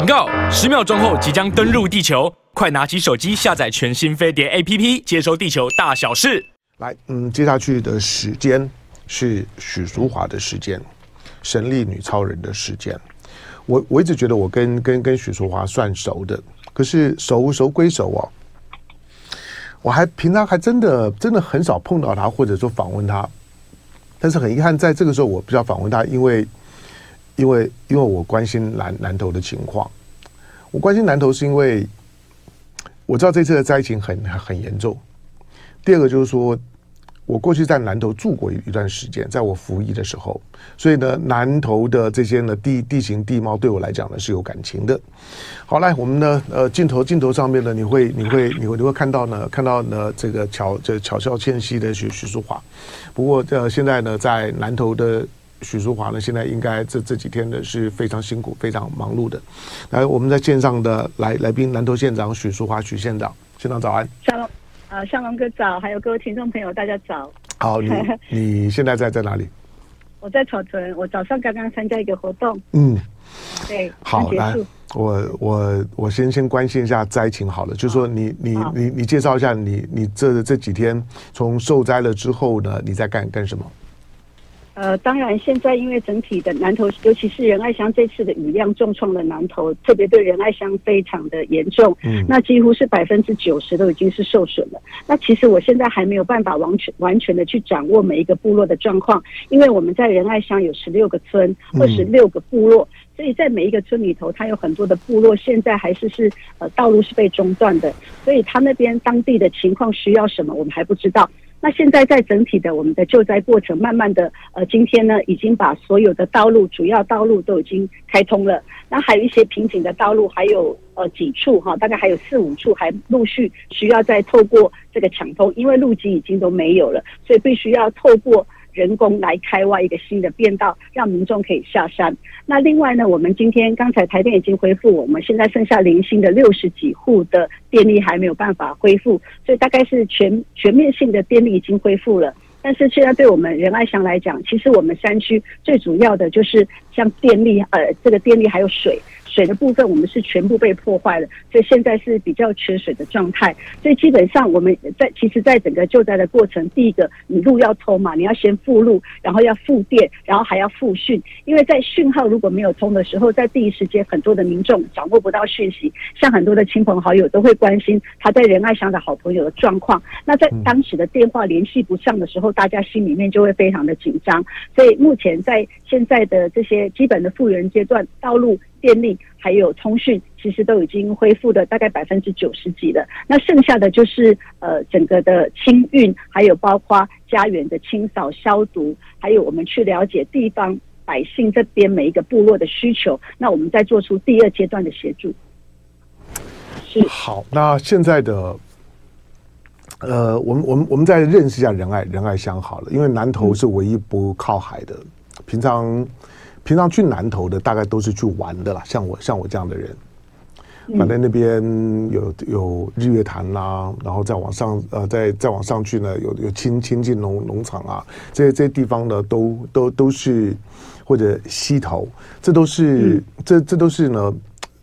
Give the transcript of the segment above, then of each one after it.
警告！十秒钟后即将登陆地球，快拿起手机下载全新飞碟 APP，接收地球大小事。来，嗯，接下去的时间是许淑华的时间，神力女超人的时间。我我一直觉得我跟跟跟许淑华算熟的，可是熟熟归熟哦，我还平常还真的真的很少碰到她，或者说访问她。但是很遗憾，在这个时候我比较访问她，因为因为因为我关心南南投的情况。我关心南投是因为我知道这次的灾情很很严重。第二个就是说。我过去在南投住过一段时间，在我服役的时候，所以呢，南投的这些呢地地形地貌对我来讲呢是有感情的。好，来我们呢呃镜头镜头上面呢，你会你会你会你会看到呢看到呢这个巧这巧笑倩兮的许许淑华。不过呃现在呢在南投的许淑华呢，现在应该这这几天呢是非常辛苦非常忙碌的。来，我们在线上的来来宾南投县长许淑华许县长，县长早安。夏龙，呃，向龙哥早，还有各位听众朋友，大家早。好，你 你现在在在哪里？我在草屯，我早上刚刚参加一个活动。嗯，对，好，来，我我我先先关心一下灾情好了，就是说你你你你介绍一下你你这这几天从受灾了之后呢，你在干干什么？呃，当然，现在因为整体的南投，尤其是仁爱乡这次的雨量重创了南投，特别对仁爱乡非常的严重。嗯，那几乎是百分之九十都已经是受损了。那其实我现在还没有办法完全完全的去掌握每一个部落的状况，因为我们在仁爱乡有十六个村，二十六个部落，所以在每一个村里头，它有很多的部落现在还是是呃道路是被中断的，所以它那边当地的情况需要什么，我们还不知道。那现在在整体的我们的救灾过程，慢慢的，呃，今天呢已经把所有的道路、主要道路都已经开通了。那还有一些瓶颈的道路，还有呃几处哈，大概还有四五处还陆续需要再透过这个抢通，因为路基已经都没有了，所以必须要透过。人工来开挖一个新的便道，让民众可以下山。那另外呢，我们今天刚才台电已经恢复，我们现在剩下零星的六十几户的电力还没有办法恢复，所以大概是全全面性的电力已经恢复了。但是现在对我们仁爱乡来讲，其实我们山区最主要的就是像电力，呃，这个电力还有水。水的部分我们是全部被破坏了，所以现在是比较缺水的状态。所以基本上我们在其实，在整个救灾的过程，第一个你路要通嘛，你要先复路，然后要复电，然后还要复讯。因为在讯号如果没有通的时候，在第一时间很多的民众掌握不到讯息，像很多的亲朋好友都会关心他在仁爱乡的好朋友的状况。那在当时的电话联系不上的时候，大家心里面就会非常的紧张。所以目前在现在的这些基本的复原阶段，道路。电力还有通讯，其实都已经恢复的大概百分之九十几了。那剩下的就是呃整个的清运，还有包括家园的清扫消毒，还有我们去了解地方百姓这边每一个部落的需求，那我们再做出第二阶段的协助。是好，那现在的呃，我们我们我们再认识一下仁爱仁爱乡好了，因为南投是唯一不靠海的，平常。平常去南投的大概都是去玩的啦，像我像我这样的人，反正那边有有日月潭啦、啊，然后再往上呃再再往上去呢，有有亲亲近农农场啊，这些这些地方呢都都都是或者溪头，这都是、嗯、这这都是呢，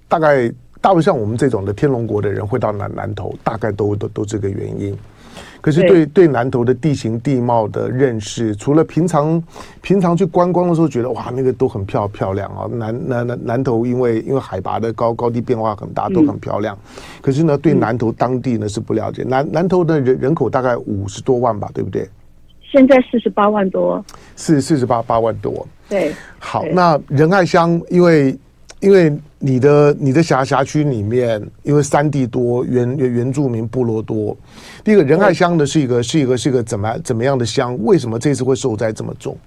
大概大部分像我们这种的天龙国的人会到南南投，大概都都都这个原因。可是对对南投的地形地貌的认识，除了平常平常去观光的时候觉得哇那个都很漂漂亮啊，南南南南投因为因为海拔的高高低变化很大，都很漂亮。可是呢，对南投当地呢是不了解。南南投的人人口大概五十多万吧，对不对？现在四十八万多，四四十八八万多。对，好，那仁爱乡因为。因为你的你的辖辖区里面，因为山地多，原原住民部落多。第一个仁爱乡的是一个是一个是一个怎么怎么样的乡？为什么这次会受灾这么重？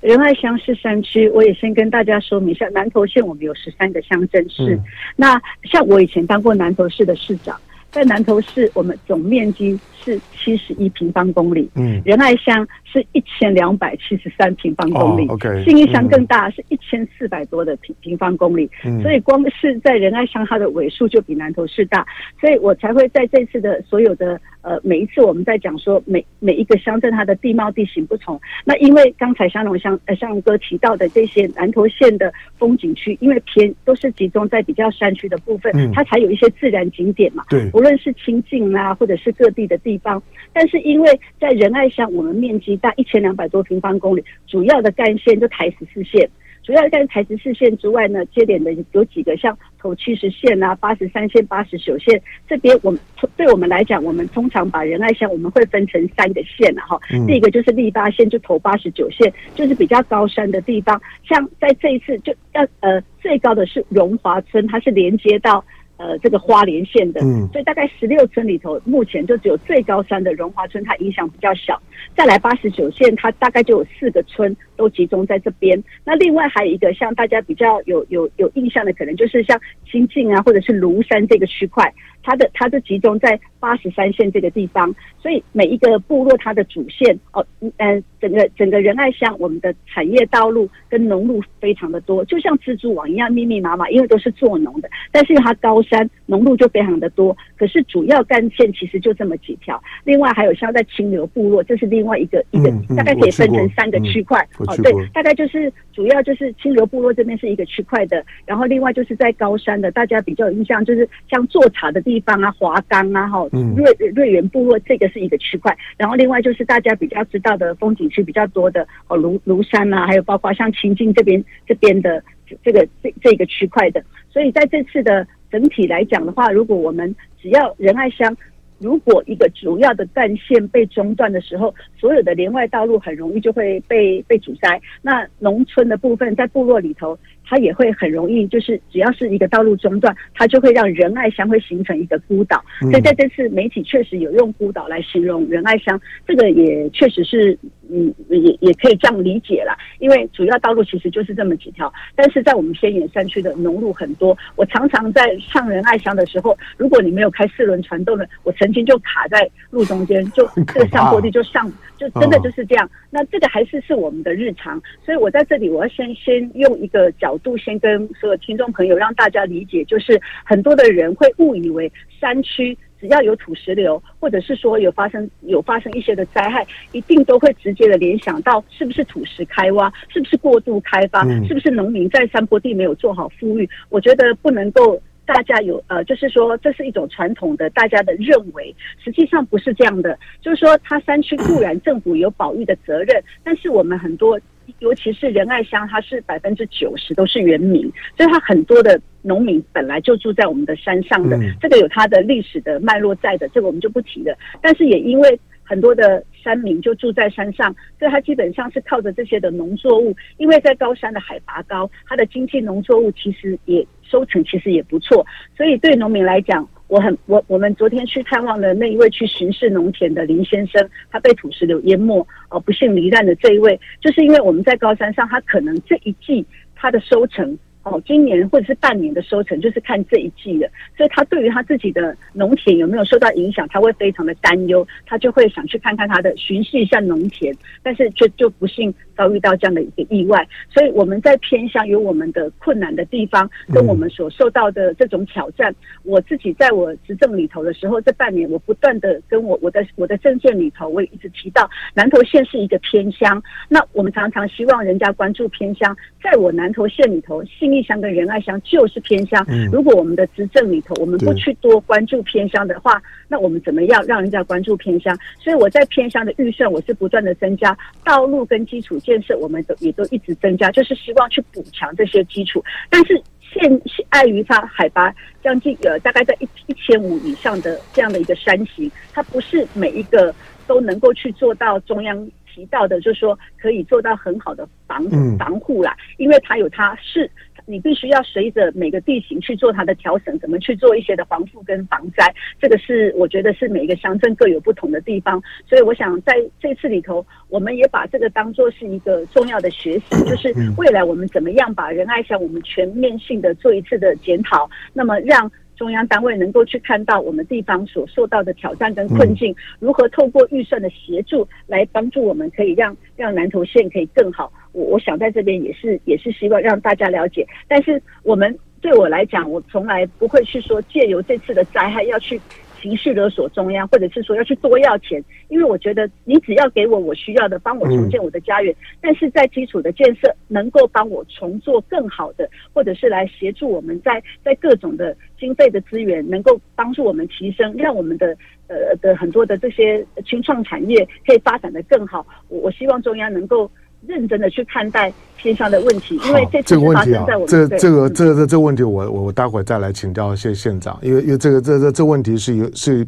仁爱乡是山区，我也先跟大家说明一下，南投县我们有十三个乡镇市。嗯、那像我以前当过南投市的市长。在南投市，我们总面积是七十一平方公里。嗯，仁爱乡是一千两百七十三平方公里。OK，信义乡更大，是一千四百多的平平方公里。嗯，所以光是在仁爱乡，它的尾数就比南投市大。所以我才会在这次的所有的呃，每一次我们在讲说每每一个乡镇它的地貌地形不同，那因为刚才香龙乡呃香龙哥提到的这些南投县的风景区，因为偏都是集中在比较山区的部分，嗯、它才有一些自然景点嘛。对，无论是清境啊，或者是各地的地方，但是因为在仁爱乡，我们面积大一千两百多平方公里，主要的干线就台十四线。主要在台十四线之外呢，接点的有几个，像头七十线啊、八十三线、八十九线这边，我们对我们来讲，我们通常把仁爱乡我们会分成三个线啊，哈、嗯，第一个就是立八线，就头八十九线，就是比较高山的地方，像在这一次就要呃最高的是荣华村，它是连接到。呃，这个花莲县的，嗯，所以大概十六村里头，目前就只有最高山的荣华村，它影响比较小。再来八十九县，它大概就有四个村都集中在这边。那另外还有一个，像大家比较有有有印象的，可能就是像新进啊，或者是庐山这个区块。它的它就集中在八十三线这个地方，所以每一个部落它的主线哦，嗯、呃，整个整个仁爱乡，我们的产业道路跟农路非常的多，就像蜘蛛网一样密密麻麻，因为都是做农的。但是它高山，农路就非常的多。可是主要干线其实就这么几条。另外还有像在清流部落，这是另外一个一个，大概可以分成三个区块。哦，对，大概就是主要就是清流部落这边是一个区块的，然后另外就是在高山的，大家比较有印象就是像做茶的地方啊，华冈啊，哈，瑞瑞源部落这个是一个区块，然后另外就是大家比较知道的风景区比较多的哦，庐庐山啊，还有包括像清境这边这边的这个这这个区块的，所以在这次的整体来讲的话，如果我们只要仁爱乡，如果一个主要的干线被中断的时候，所有的连外道路很容易就会被被阻塞。那农村的部分在部落里头。它也会很容易，就是只要是一个道路中断，它就会让仁爱乡会形成一个孤岛。所以在这次媒体确实有用孤岛来形容仁爱乡，这个也确实是，嗯，也也可以这样理解啦。因为主要道路其实就是这么几条，但是在我们偏远山区的农路很多。我常常在上仁爱乡的时候，如果你没有开四轮传动的，我曾经就卡在路中间，就 这个上坡地就上，就真的就是这样。那这个还是是我们的日常，所以我在这里我要先先用一个角度。先跟所有听众朋友让大家理解，就是很多的人会误以为山区只要有土石流，或者是说有发生有发生一些的灾害，一定都会直接的联想到是不是土石开挖，是不是过度开发，是不是农民在山坡地没有做好富裕。我觉得不能够大家有呃，就是说这是一种传统的大家的认为，实际上不是这样的。就是说，它山区固然政府有保育的责任，但是我们很多。尤其是仁爱乡，它是百分之九十都是原民，所以它很多的农民本来就住在我们的山上的，这个有它的历史的脉络在的，这个我们就不提了。但是也因为很多的山民就住在山上，所以它基本上是靠着这些的农作物，因为在高山的海拔高，它的经济农作物其实也收成其实也不错，所以对农民来讲。我很我我们昨天去探望的那一位去巡视农田的林先生，他被土石流淹没，哦，不幸罹难的这一位，就是因为我们在高山上，他可能这一季他的收成。哦，今年或者是半年的收成就是看这一季的，所以他对于他自己的农田有没有受到影响，他会非常的担忧，他就会想去看看他的巡视一下农田，但是却就不幸遭遇到这样的一个意外。所以我们在偏乡有我们的困难的地方，跟我们所受到的这种挑战。我自己在我执政里头的时候，这半年我不断的跟我我的我的政见里头，我也一直提到南投县是一个偏乡，那我们常常希望人家关注偏乡，在我南投县里头，信义。乡跟仁爱乡就是偏乡。如果我们的执政里头，我们不去多关注偏乡的话，那我们怎么样让人家关注偏乡？所以我在偏乡的预算，我是不断的增加道路跟基础建设，我们都也都一直增加，就是希望去补强这些基础。但是现碍于它海拔将近呃大概在一一千五以上的这样的一个山形，它不是每一个都能够去做到中央提到的，就是说可以做到很好的防防护啦，因为它有它是。你必须要随着每个地形去做它的调整，怎么去做一些的防护跟防灾，这个是我觉得是每一个乡镇各有不同的地方。所以我想在这次里头，我们也把这个当做是一个重要的学习，就是未来我们怎么样把仁爱乡我们全面性的做一次的检讨，那么让。中央单位能够去看到我们地方所受到的挑战跟困境，如何透过预算的协助来帮助我们，可以让让南投县可以更好。我我想在这边也是也是希望让大家了解，但是我们对我来讲，我从来不会去说借由这次的灾害要去情绪勒索中央，或者是说要去多要钱，因为我觉得你只要给我我需要的，帮我重建我的家园，嗯、但是在基础的建设能够帮我重做更好的，或者是来协助我们在在各种的经费的资源能够帮助我们提升，让我们的呃的很多的这些青创产业可以发展的更好。我我希望中央能够。认真的去看待偏乡的问题，因为这次发生在我们这这个这这这问题，我我我待会儿再来请教谢县长，因为因为这个这这这问题是有是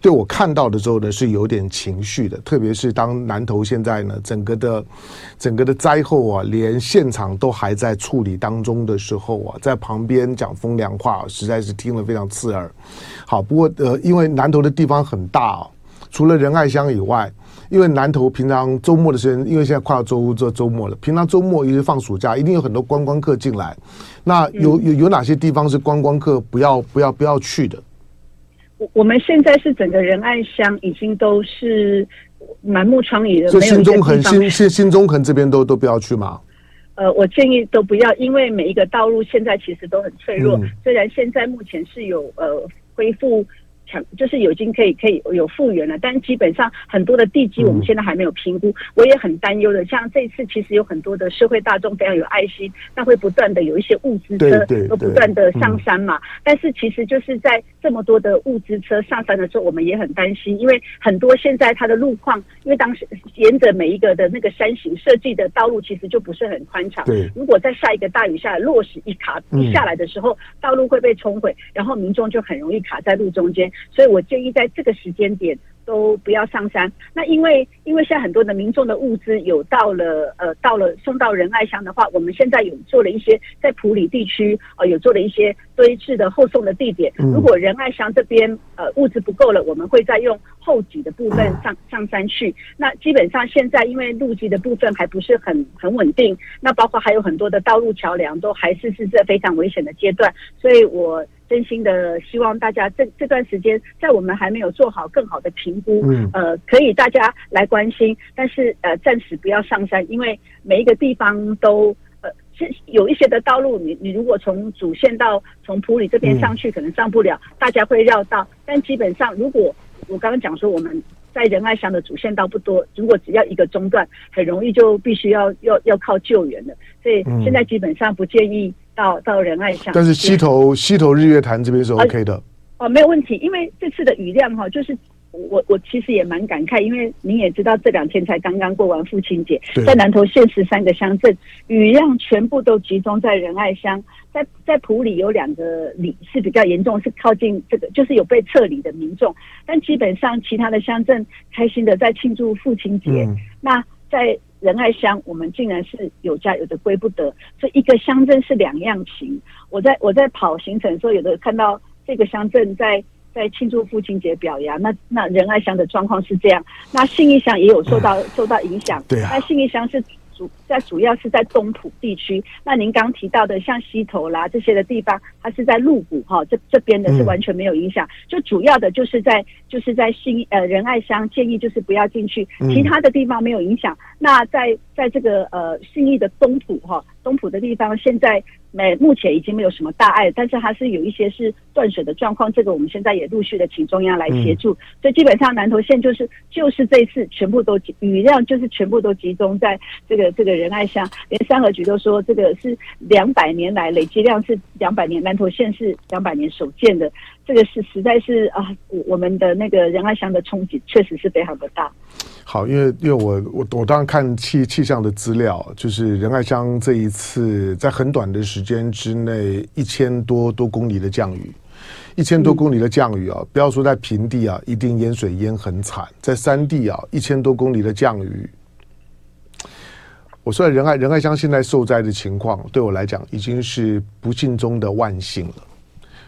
对我看到的时候呢是有点情绪的，特别是当南投现在呢整个的整个的灾后啊，连现场都还在处理当中的时候啊，在旁边讲风凉话，实在是听了非常刺耳。好，不过呃，因为南投的地方很大啊，除了仁爱乡以外。因为南投平常周末的时间，因为现在快要周这周末了，平常周末一直放暑假，一定有很多观光客进来。那有有有哪些地方是观光客不要不要不要去的？我我们现在是整个仁爱乡已经都是满目疮痍的，所以新中横新新新中横这边都都不要去吗？呃，我建议都不要，因为每一个道路现在其实都很脆弱。嗯、虽然现在目前是有呃恢复。强就是已经可以可以有复原了，但是基本上很多的地基我们现在还没有评估，嗯、我也很担忧的。像这次其实有很多的社会大众非常有爱心，那会不断的有一些物资车都不断的上山嘛。但是其实就是在这么多的物资车上山的时候，我们也很担心，因为很多现在它的路况，因为当时沿着每一个的那个山形设计的道路其实就不是很宽敞。对，如果在下一个大雨下来，落石一卡一下来的时候，嗯、道路会被冲毁，然后民众就很容易卡在路中间。所以我建议在这个时间点都不要上山。那因为因为现在很多的民众的物资有到了呃到了送到仁爱乡的话，我们现在有做了一些在埔里地区呃有做了一些堆置的后送的地点。如果仁爱乡这边呃物资不够了，我们会再用后挤的部分上上山去。那基本上现在因为路基的部分还不是很很稳定，那包括还有很多的道路桥梁都还是是在非常危险的阶段，所以我。真心的希望大家这这段时间，在我们还没有做好更好的评估，嗯，呃，可以大家来关心，但是呃，暂时不要上山，因为每一个地方都呃是有一些的道路，你你如果从主线到从普里这边上去，可能上不了，嗯、大家会绕道。但基本上，如果我刚刚讲说我们在仁爱乡的主线道不多，如果只要一个中断，很容易就必须要要要靠救援了。所以现在基本上不建议。到到仁爱乡，但是溪头溪头日月潭这边是 OK 的。哦，没有问题，因为这次的雨量哈，就是我我其实也蛮感慨，因为您也知道这两天才刚刚过完父亲节，在南投县十三个乡镇雨量全部都集中在仁爱乡，在在埔里有两个里是比较严重，是靠近这个就是有被撤离的民众，但基本上其他的乡镇开心的在庆祝父亲节，嗯、那在。仁爱乡，我们竟然是有家有的归不得，这一个乡镇是两样情。我在我在跑行程的时候，有的看到这个乡镇在在庆祝父亲节表扬，那那仁爱乡的状况是这样，那信义乡也有受到受到影响，对啊，那信义乡是。主在主要是在东埔地区，那您刚提到的像溪头啦这些的地方，它是在鹿谷哈，这这边的是完全没有影响。嗯、就主要的就是在就是在信呃仁爱乡，建议就是不要进去，其他的地方没有影响。嗯、那在在这个呃信义的东埔哈，东埔的地方现在。没，目前已经没有什么大碍，但是它是有一些是断水的状况。这个我们现在也陆续的请中央来协助。嗯、所以基本上南投县就是就是这次全部都雨量就是全部都集中在这个这个仁爱乡，连三合局都说这个是两百年来累积量是两百年，南投县是两百年首见的。这个是实在是啊，我们的那个仁爱乡的冲击确实是非常的大。好，因为因为我我我当然看气气象的资料，就是仁爱乡这一次在很短的时间之内，一千多多公里的降雨，一千多公里的降雨啊，嗯、不要说在平地啊，一定淹水淹很惨，在山地啊，一千多公里的降雨，我说仁爱仁爱乡现在受灾的情况，对我来讲已经是不幸中的万幸了。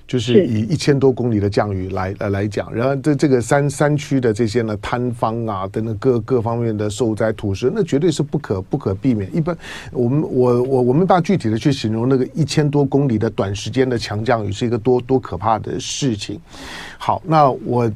就是以一千多公里的降雨来呃来讲，然后这这个山山区的这些呢坍方啊等等各各方面的受灾土石，那绝对是不可不可避免。一般我们我我我们把具体的去形容那个一千多公里的短时间的强降雨是一个多多可怕的事情。好，那我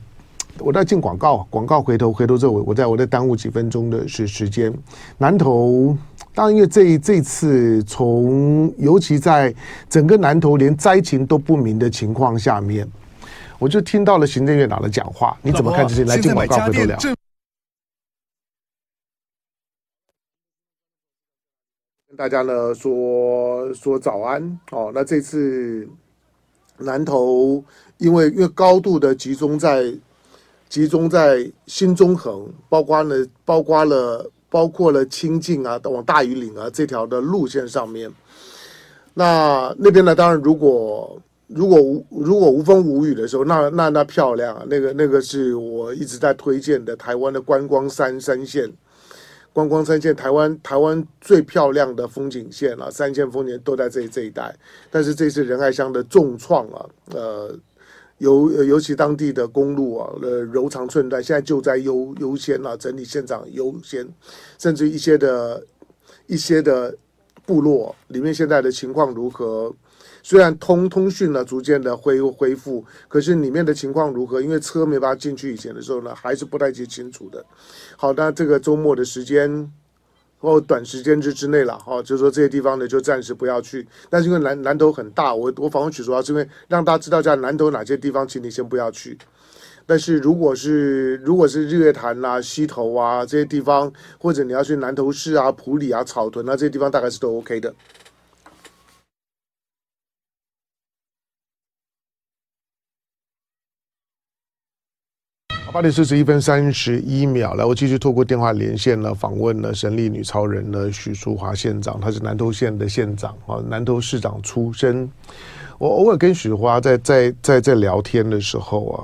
我在进广告，广告回头回头之后，我我再我再耽误几分钟的时时间，南投。当然，因为这这次从尤其在整个南投连灾情都不明的情况下面，我就听到了行政院长的讲话，你怎么看这些？来进广告回头聊。跟大家呢说说早安哦。那这次南投因为因为高度的集中在集中在新中横，包括呢包括了包括了清境啊，往大禹岭啊这条的路线上面。那那边呢，当然如果如果无如果无风无雨的时候，那那那漂亮啊，那个那个是我一直在推荐的台湾的观光三三线。观光三线，台湾台湾最漂亮的风景线了，三线风景都在这这一带。但是这次仁爱乡的重创啊，呃，尤尤其当地的公路啊，呃，柔长寸断，现在救灾优优先啊，整理现场优先，甚至一些的一些的部落里面现在的情况如何？虽然通通讯呢逐渐的恢恢复，可是里面的情况如何？因为车没办法进去以前的时候呢，还是不太清楚的。好，那这个周末的时间或短时间之之内了，哈，就是说这些地方呢就暂时不要去。但是因为南南头很大，我我访问主要是因为让大家知道在南头哪些地方，请你先不要去。但是如果是如果是日月潭啊、溪头啊这些地方，或者你要去南头市啊、埔里啊、草屯啊这些地方，大概是都 OK 的。八点四十一分三十一秒，来，我继续透过电话连线呢，访问了神力女超人呢许淑华县长，她是南投县的县长啊，南投市长出身。我偶尔跟许淑华在在在在聊天的时候啊，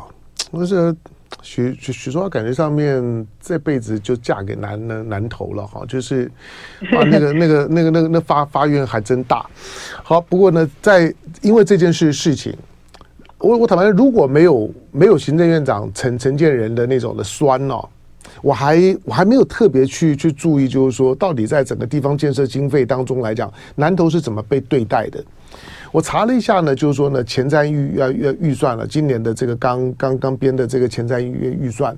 我是许许许淑华感觉上面这辈子就嫁给南南南投了哈，就是啊那个那个那个那个那发发愿还真大。好，不过呢，在因为这件事事情。我我坦白，如果没有没有行政院长陈陈建仁的那种的酸哦，我还我还没有特别去去注意，就是说到底在整个地方建设经费当中来讲，南投是怎么被对待的？我查了一下呢，就是说呢，前瞻预要预预算了，今年的这个刚刚刚编的这个前瞻预预算，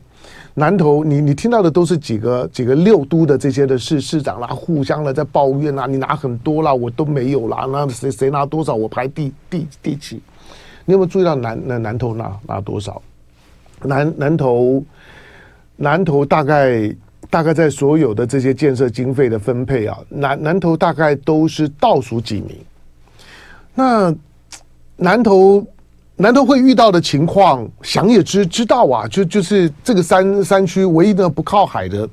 南投你你听到的都是几个几个六都的这些的市市长啦，互相的在抱怨啊，你拿很多啦，我都没有啦，那谁谁拿多少，我排第第第几？你有没有注意到南南南投拿拿多少？南南投南投大概大概在所有的这些建设经费的分配啊，南南投大概都是倒数几名。那南投南投会遇到的情况，想也知知道啊，就就是这个山山区唯一的不靠海的，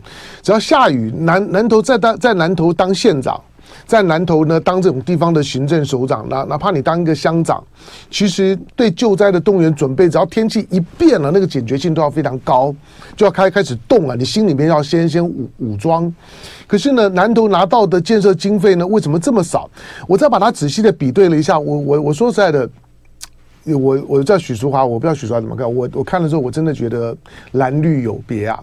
只要下雨，南南投在当在南投当县长。在南投呢，当这种地方的行政首长，哪哪怕你当一个乡长，其实对救灾的动员准备，只要天气一变了，那个警觉性都要非常高，就要开开始动了。你心里面要先先武武装。可是呢，南投拿到的建设经费呢，为什么这么少？我再把它仔细的比对了一下，我我我说实在的，我我叫许淑华，我不知道许淑华怎么看。我我看的时候，我真的觉得蓝绿有别啊，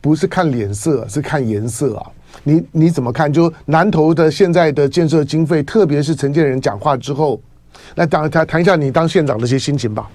不是看脸色，是看颜色啊。你你怎么看？就南投的现在的建设经费，特别是陈建仁讲话之后，来谈谈谈一下你当县长的一些心情吧。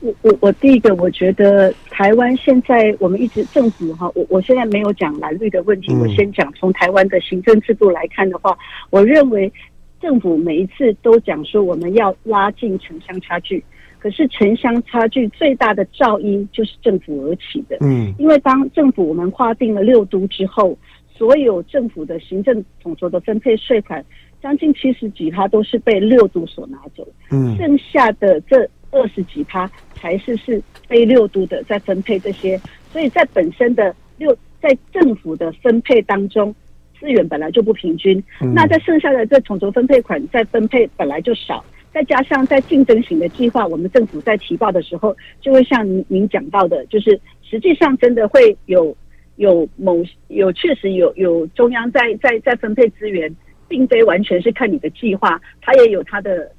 我我我第一个，我觉得台湾现在我们一直政府哈，我我现在没有讲蓝绿的问题，我先讲从台湾的行政制度来看的话，我认为政府每一次都讲说我们要拉近城乡差距。可是城乡差距最大的噪音就是政府而起的，嗯，因为当政府我们划定了六都之后，所有政府的行政统筹的分配税款，将近七十几趴都是被六都所拿走，嗯，剩下的这二十几趴才是是非六都的在分配这些，所以在本身的六在政府的分配当中，资源本来就不平均，嗯，那在剩下的这统筹分配款在分配本来就少。再加上在竞争型的计划，我们政府在提报的时候，就会像您您讲到的，就是实际上真的会有有某有确实有有中央在在在分配资源，并非完全是看你的计划，它也有它的，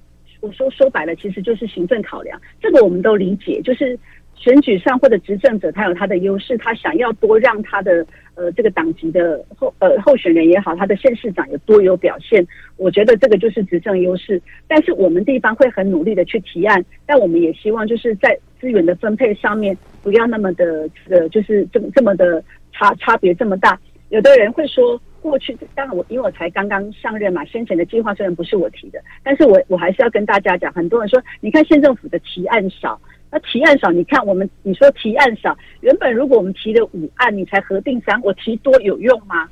我说说白了，其实就是行政考量，这个我们都理解，就是。选举上或者执政者，他有他的优势，他想要多让他的呃这个党籍的候呃候选人也好，他的县市长有多有表现。我觉得这个就是执政优势。但是我们地方会很努力的去提案，但我们也希望就是在资源的分配上面不要那么的这个就是这么这么的差差别这么大。有的人会说，过去当然我因为我才刚刚上任嘛，先前的计划虽然不是我提的，但是我我还是要跟大家讲，很多人说，你看县政府的提案少。那提案少，你看我们你说提案少，原本如果我们提了五案，你才核定三，我提多有用吗？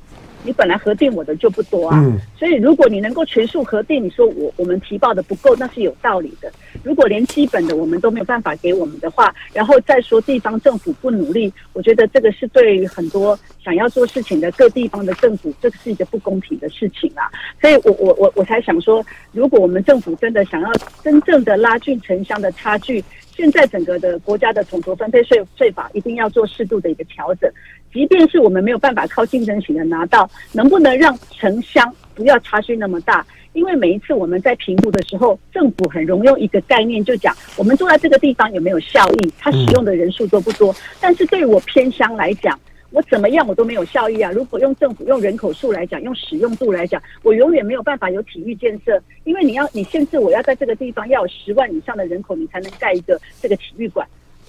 你本来核定我的就不多啊，嗯、所以如果你能够全数核定，你说我我们提报的不够，那是有道理的。如果连基本的我们都没有办法给我们的话，然后再说地方政府不努力，我觉得这个是对于很多想要做事情的各地方的政府，这个是一个不公平的事情啊。所以我我我我才想说，如果我们政府真的想要真正的拉近城乡的差距。现在整个的国家的统筹分配税税法一定要做适度的一个调整，即便是我们没有办法靠竞争型的拿到，能不能让城乡不要差距那么大？因为每一次我们在评估的时候，政府很容易用一个概念就讲，我们住在这个地方有没有效益，它使用的人数多不多？但是对我偏乡来讲，我怎么样我都没有效益啊！如果用政府用人口数来讲，用使用度来讲，我永远没有办法有体育建设，因为你要你限制我要在这个地方要有十万以上的人口，你才能盖一个这个体育馆。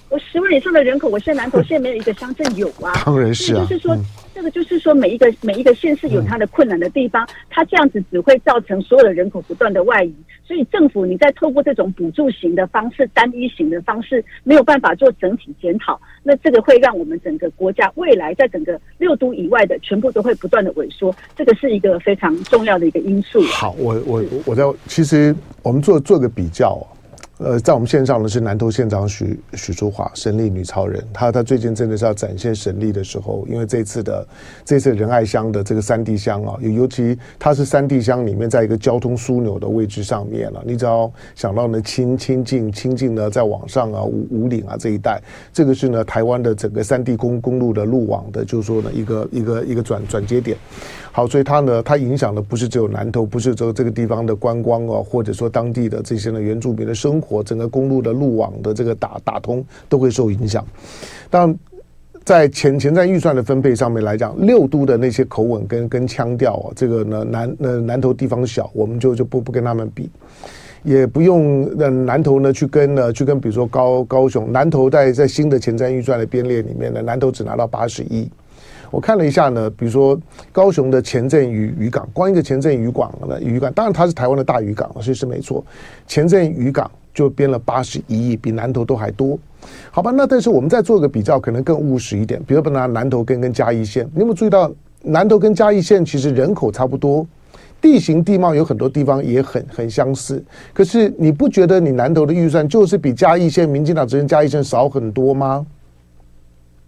我十万以上的人口，我现在南投县没有一个乡镇有啊。当然是啊。就是说。嗯这个就是说，每一个每一个县市有它的困难的地方，它这样子只会造成所有的人口不断的外移。所以政府你在透过这种补助型的方式、单一型的方式，没有办法做整体检讨，那这个会让我们整个国家未来在整个六都以外的全部都会不断的萎缩，这个是一个非常重要的一个因素。好，我我我在其实我们做做个比较。呃，在我们线上的是南投县长许许淑华，神力女超人。她她最近真的是要展现神力的时候，因为这次的这次仁爱乡的这个山地乡啊，尤尤其它是山地乡里面，在一个交通枢纽的位置上面了、你只要想到呢，清清境清境呢，在往上啊，五五岭啊这一带，这个是呢台湾的整个山地公公路的路网的，就是说呢一个一个一个转转接点。好，所以它呢，它影响的不是只有南投，不是只有这个地方的观光啊，或者说当地的这些呢原住民的生活，整个公路的路网的这个打打通都会受影响。但在前前瞻预算的分配上面来讲，六都的那些口吻跟跟腔调啊，这个呢南呃南投地方小，我们就就不不跟他们比，也不用呃南投呢去跟呢去跟比如说高高雄，南投在在新的前瞻预算的编列里面呢，南投只拿到八十一。我看了一下呢，比如说高雄的前镇渔渔港，光一个前镇渔港呢，渔港当然它是台湾的大渔港，所以是没错。前镇渔港就编了八十一亿，比南投都还多。好吧，那但是我们再做一个比较，可能更务实一点。比如说拿南投跟跟嘉义县，你有没有注意到南投跟嘉义县其实人口差不多，地形地貌有很多地方也很很相似。可是你不觉得你南投的预算就是比嘉义县民进党执政嘉义县少很多吗？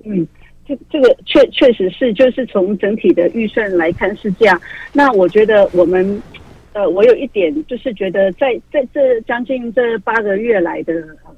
嗯。这这个确确实是，就是从整体的预算来看是这样。那我觉得我们，呃，我有一点就是觉得在，在在这将近这八个月来的，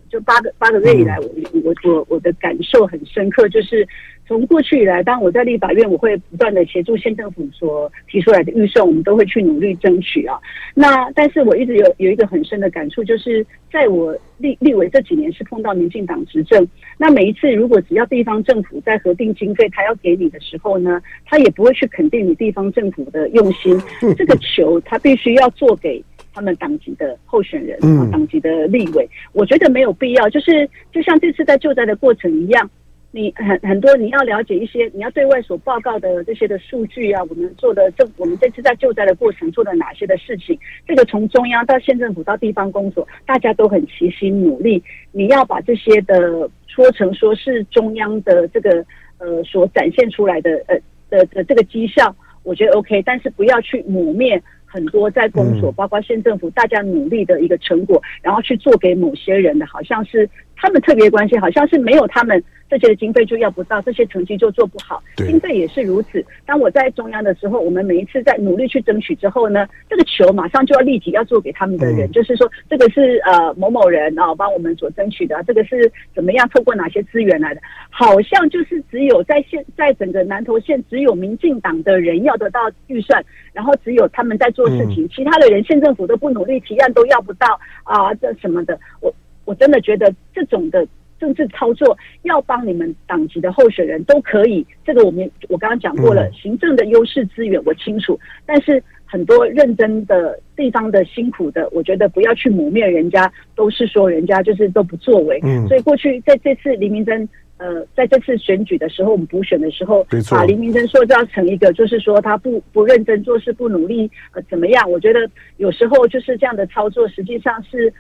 就八个八个月以来，我我我我的感受很深刻，就是。从过去以来，当我在立法院，我会不断的协助县政府所提出来的预算，我们都会去努力争取啊。那但是我一直有有一个很深的感触，就是在我立立委这几年是碰到民进党执政，那每一次如果只要地方政府在核定经费，他要给你的时候呢，他也不会去肯定你地方政府的用心。这个球他必须要做给他们党籍的候选人啊，党籍的立委，我觉得没有必要。就是就像这次在救灾的过程一样。你很很多，你要了解一些，你要对外所报告的这些的数据啊，我们做的这，我们这次在救灾的过程做了哪些的事情？这个从中央到县政府到地方工作，大家都很齐心努力。你要把这些的说成说是中央的这个呃所展现出来的呃的的这个绩效，我觉得 OK，但是不要去抹灭很多在公所包括县政府大家努力的一个成果，然后去做给某些人的，好像是他们特别关心，好像是没有他们。这些的经费就要不到，这些成绩就做不好。经费也是如此。当我在中央的时候，我们每一次在努力去争取之后呢，这个球马上就要立即要做给他们的人，嗯、就是说这个是呃某某人啊帮我们所争取的，这个是怎么样透过哪些资源来的？好像就是只有在县在整个南投县，只有民进党的人要得到预算，然后只有他们在做事情，嗯、其他的人县政府都不努力，提案都要不到啊，这什么的。我我真的觉得这种的。政治操作要帮你们党籍的候选人都可以，这个我们我刚刚讲过了，行政的优势资源我清楚，但是很多认真的地方的辛苦的，我觉得不要去抹灭人家，都是说人家就是都不作为。嗯，所以过去在这次黎明珍呃在这次选举的时候，我们补选的时候，把黎明珍塑造成一个就是说他不不认真做事、不努力呃怎么样？我觉得有时候就是这样的操作，实际上是。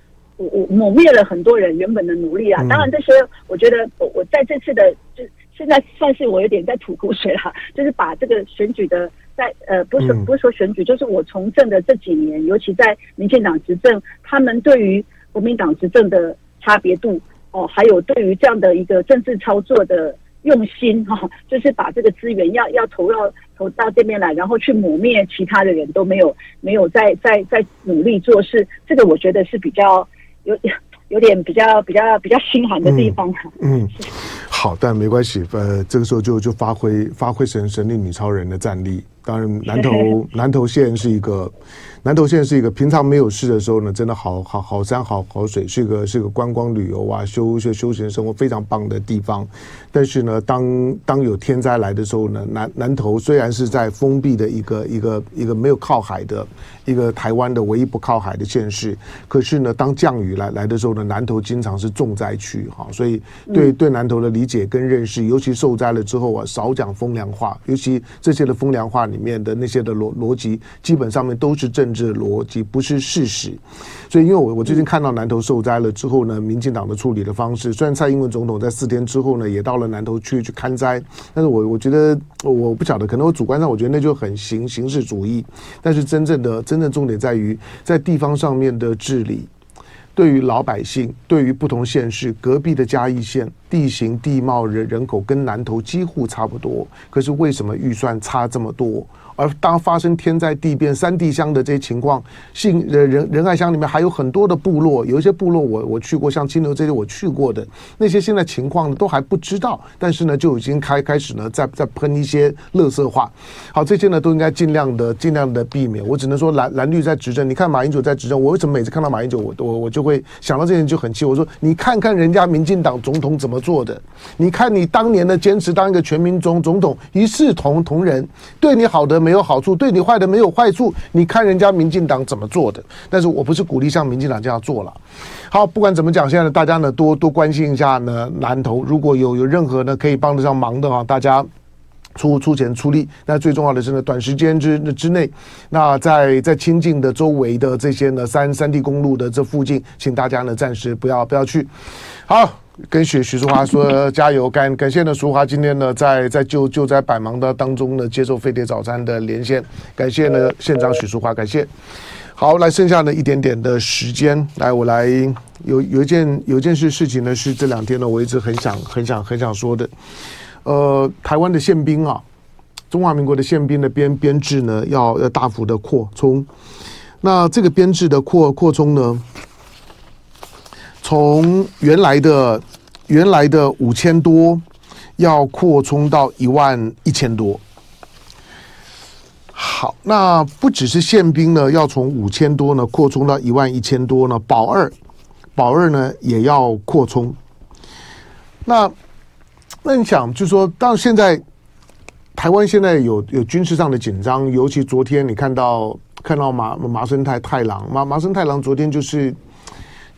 我我抹灭了很多人原本的努力啊。当然这些，我觉得我我在这次的就现在算是我有点在吐苦水了，就是把这个选举的在呃不是不是说选举，就是我从政的这几年，尤其在民进党执政，他们对于国民党执政的差别度哦，还有对于这样的一个政治操作的。用心哈，就是把这个资源要要投到投到这边来，然后去抹灭其他的人都没有没有在在在努力做事，这个我觉得是比较有 有点比较比较比较心寒的地方。嗯，嗯好，但没关系，呃，这个时候就就发挥发挥神神力女超人的战力。当然南投 南投县是一个。南投县是一个平常没有事的时候呢，真的好好好山好好水，是一个是一个观光旅游啊，休休休闲生活非常棒的地方。但是呢，当当有天灾来的时候呢，南南投虽然是在封闭的一个一个一个没有靠海的一个台湾的唯一不靠海的县市，可是呢，当降雨来来的时候呢，南投经常是重灾区哈。所以对对南投的理解跟认识，尤其受灾了之后啊，少讲风凉话，尤其这些的风凉话里面的那些的逻逻辑，基本上面都是正。是逻辑，不是事实。所以，因为我我最近看到南投受灾了之后呢，民进党的处理的方式，虽然蔡英文总统在四天之后呢，也到了南投去去勘灾，但是我我觉得我不晓得，可能我主观上我觉得那就很形形式主义。但是真正的真正重点在于在地方上面的治理，对于老百姓，对于不同县市，隔壁的嘉义县地形地貌人人口跟南投几乎差不多，可是为什么预算差这么多？而当发生天灾地变、山地乡的这些情况，信仁仁仁爱乡里面还有很多的部落，有一些部落我我去过，像清流这些我去过的那些，现在情况都还不知道，但是呢就已经开开始呢在在喷一些垃圾话。好，这些呢都应该尽量的尽量的避免。我只能说蓝蓝绿在执政，你看马英九在执政，我为什么每次看到马英九，我我我就会想到这件就很气。我说你看看人家民进党总统怎么做的，你看你当年的坚持当一个全民总总统，一视同同仁，对你好的。没有好处，对你坏的没有坏处。你看人家民进党怎么做的，但是我不是鼓励像民进党这样做了。好，不管怎么讲，现在呢，大家呢多多关心一下呢南投，如果有有任何呢可以帮得上忙的啊，大家出出钱出力。那最重要的是呢，短时间之之内，那在在清境的周围的这些呢三三地公路的这附近，请大家呢暂时不要不要去。好。跟许许淑华说加油，感感谢呢，淑华今天呢在在救救灾百忙的当中呢接受飞碟早餐的连线，感谢呢县长许淑华，感谢。好，来剩下的一点点的时间，来我来有有一件有一件事事情呢是这两天呢我一直很想很想很想说的，呃，台湾的宪兵啊，中华民国的宪兵的编编制呢要要大幅的扩充，那这个编制的扩扩充呢？从原来的原来的五千多，要扩充到一万一千多。好，那不只是宪兵呢，要从五千多呢扩充到一万一千多呢。保二，保二呢也要扩充。那那你想，就说，到现在台湾现在有有军事上的紧张，尤其昨天你看到看到麻麻生太太郎麻麻生太郎昨天就是。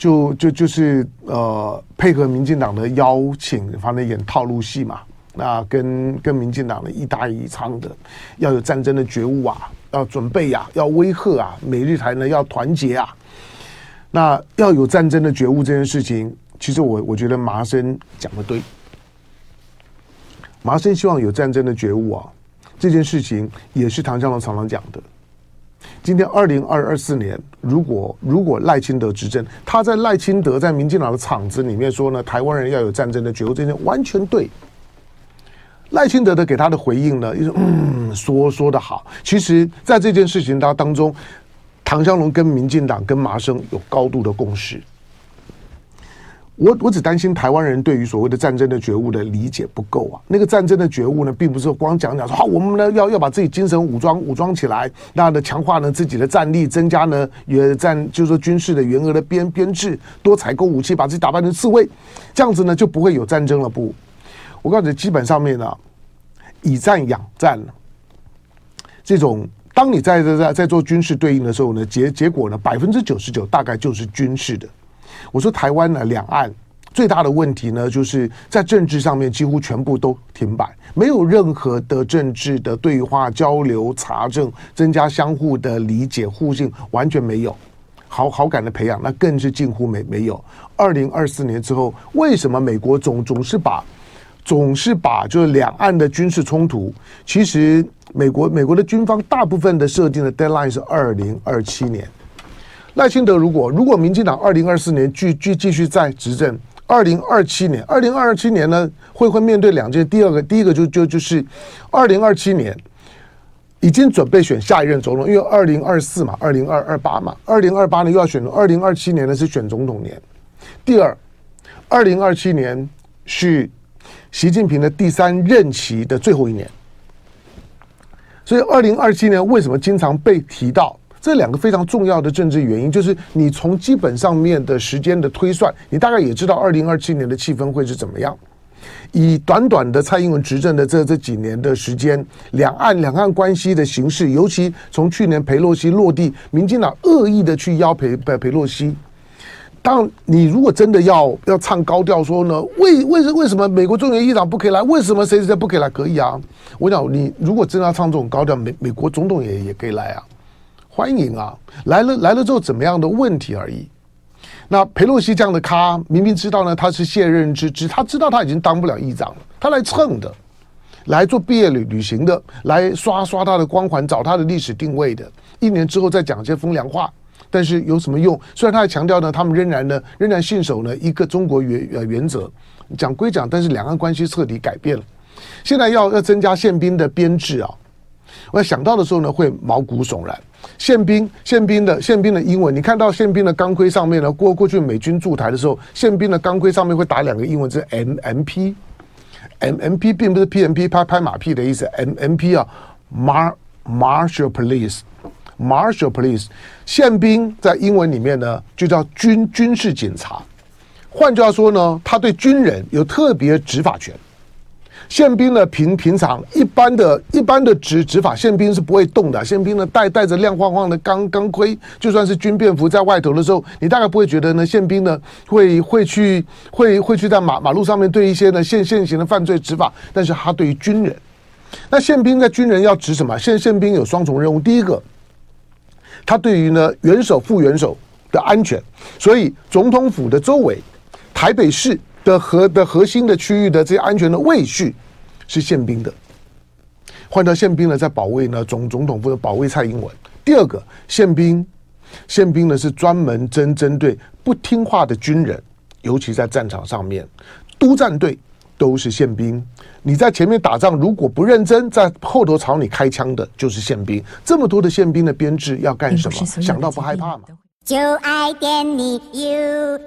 就就就是呃，配合民进党的邀请，反正演套路戏嘛。那跟跟民进党的一搭一唱的，要有战争的觉悟啊，要准备呀、啊，要威吓啊，美日台呢要团结啊。那要有战争的觉悟这件事情，其实我我觉得麻生讲的对。麻生希望有战争的觉悟啊，这件事情也是唐湘龙常常讲的。今天二零二二四年，如果如果赖清德执政，他在赖清德在民进党的场子里面说呢，台湾人要有战争的觉悟，这件完全对。赖清德的给他的回应呢，就是嗯，说说的好。其实，在这件事情当当中，唐湘龙跟民进党跟麻生有高度的共识。我我只担心台湾人对于所谓的战争的觉悟的理解不够啊。那个战争的觉悟呢，并不是光讲讲说好，我们呢要要把自己精神武装武装起来，那呢强化呢自己的战力，增加呢也战就是说军事的员额的编编制，多采购武器，把自己打扮成刺猬，这样子呢就不会有战争了。不，我告诉你，基本上面呢，以战养战，这种当你在在在在做军事对应的时候呢，结结果呢百分之九十九大概就是军事的。我说台湾呢，两岸最大的问题呢，就是在政治上面几乎全部都停摆，没有任何的政治的对话、交流、查证、增加相互的理解、互信，完全没有。好好感的培养，那更是近乎没没有。二零二四年之后，为什么美国总总是把总是把就是两岸的军事冲突，其实美国美国的军方大部分的设定的 deadline 是二零二七年。赖清德如果如果民进党二零二四年继继继续在执政，二零二七年二零二七年呢会会面对两件，第二个第一个就就就是二零二七年。已经准备选下一任总统，因为二零二四嘛，二零二二八嘛，二零二八呢又要选，二零二七年呢是选总统年。第二，二零二七年是习近平的第三任期的最后一年，所以二零二七年为什么经常被提到？这两个非常重要的政治原因，就是你从基本上面的时间的推算，你大概也知道二零二七年的气氛会是怎么样。以短短的蔡英文执政的这这几年的时间，两岸两岸关系的形势，尤其从去年裴洛西落地，民进党恶意的去邀裴裴裴洛西。当你如果真的要要唱高调说呢，为为什为什么美国众议院议长不可以来？为什么谁谁不可以来？可以啊！我讲你如果真的要唱这种高调，美美国总统也也可以来啊，欢迎啊！来了来了之后怎么样的问题而已。那裴洛西这样的咖，明明知道呢，他是卸任之职，他知道他已经当不了议长了，他来蹭的，来做毕业旅旅行的，来刷刷他的光环，找他的历史定位的，一年之后再讲一些风凉话，但是有什么用？虽然他还强调呢，他们仍然呢，仍然信守呢一个中国原呃原则，讲归讲，但是两岸关系彻底改变了，现在要要增加宪兵的编制啊。我想到的时候呢，会毛骨悚然。宪兵，宪兵的宪兵的英文，你看到宪兵的钢盔上面呢，过过去美军驻台的时候，宪兵的钢盔上面会打两个英文字 M M P，M M P 并不是 P M P 拍拍马屁的意思，M M P 啊，Mar Marshal Police，Marshal Police，宪兵在英文里面呢就叫军军事警察，换句话说呢，他对军人有特别执法权。宪兵呢，平平常一般的一般的执执法，宪兵是不会动的。宪兵呢，带带着亮晃晃的钢钢盔，就算是军便服在外头的时候，你大概不会觉得呢，宪兵呢会会去会会去在马马路上面对一些呢现现行的犯罪执法。但是他对于军人，那宪兵在军人要执什么？宪宪兵有双重任务，第一个，他对于呢元首副元首的安全，所以总统府的周围，台北市。的核的核心的区域的这些安全的卫序是宪兵的，换到宪兵呢，在保卫呢总总统府的保卫蔡英文。第二个宪兵，宪兵呢是专门针针对不听话的军人，尤其在战场上面，督战队都是宪兵。你在前面打仗如果不认真，在后头朝你开枪的就是宪兵。这么多的宪兵的编制要干什么？想到不害怕吗？就爱点你 UFO